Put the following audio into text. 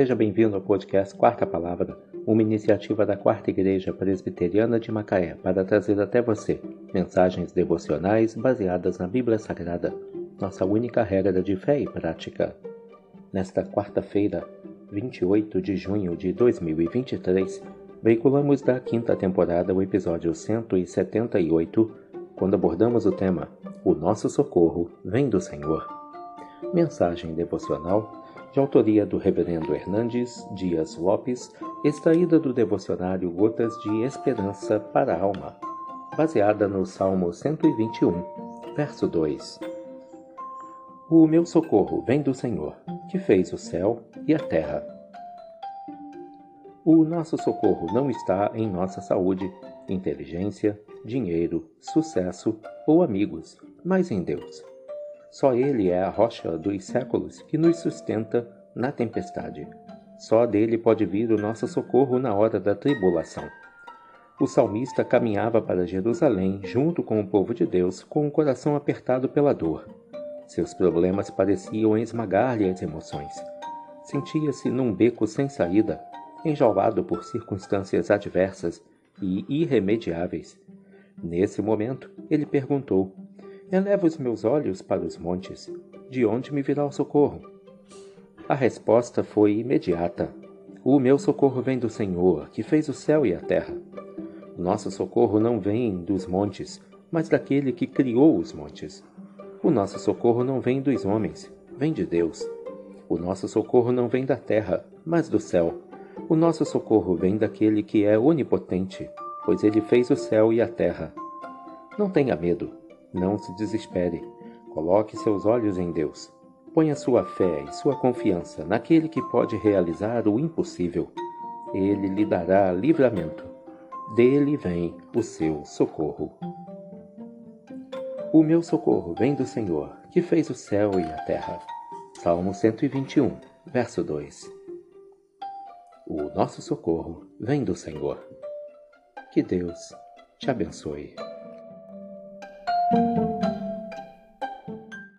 Seja bem-vindo ao podcast Quarta Palavra, uma iniciativa da Quarta Igreja Presbiteriana de Macaé para trazer até você mensagens devocionais baseadas na Bíblia Sagrada, nossa única regra de fé e prática. Nesta quarta-feira, 28 de junho de 2023, veiculamos da quinta temporada o episódio 178, quando abordamos o tema O nosso socorro vem do Senhor. Mensagem devocional de autoria do Reverendo Hernandes Dias Lopes, extraída do devocionário Gotas de Esperança para a Alma, baseada no Salmo 121, verso 2. O meu socorro vem do Senhor, que fez o céu e a terra. O nosso socorro não está em nossa saúde, inteligência, dinheiro, sucesso ou amigos, mas em Deus. Só Ele é a rocha dos séculos que nos sustenta na tempestade. Só dele pode vir o nosso socorro na hora da tribulação. O salmista caminhava para Jerusalém junto com o povo de Deus com o coração apertado pela dor. Seus problemas pareciam esmagar-lhe as emoções. Sentia-se num beco sem saída, enjaulado por circunstâncias adversas e irremediáveis. Nesse momento, ele perguntou: Eleva os meus olhos para os montes. De onde me virá o socorro? A resposta foi imediata. O meu socorro vem do Senhor, que fez o céu e a terra. Nosso socorro não vem dos montes, mas daquele que criou os montes. O nosso socorro não vem dos homens, vem de Deus. O nosso socorro não vem da terra, mas do céu. O nosso socorro vem daquele que é onipotente, pois ele fez o céu e a terra. Não tenha medo. Não se desespere. Coloque seus olhos em Deus. Ponha sua fé e sua confiança naquele que pode realizar o impossível. Ele lhe dará livramento. Dele vem o seu socorro. O meu socorro vem do Senhor, que fez o céu e a terra. Salmo 121, verso 2. O nosso socorro vem do Senhor. Que Deus te abençoe.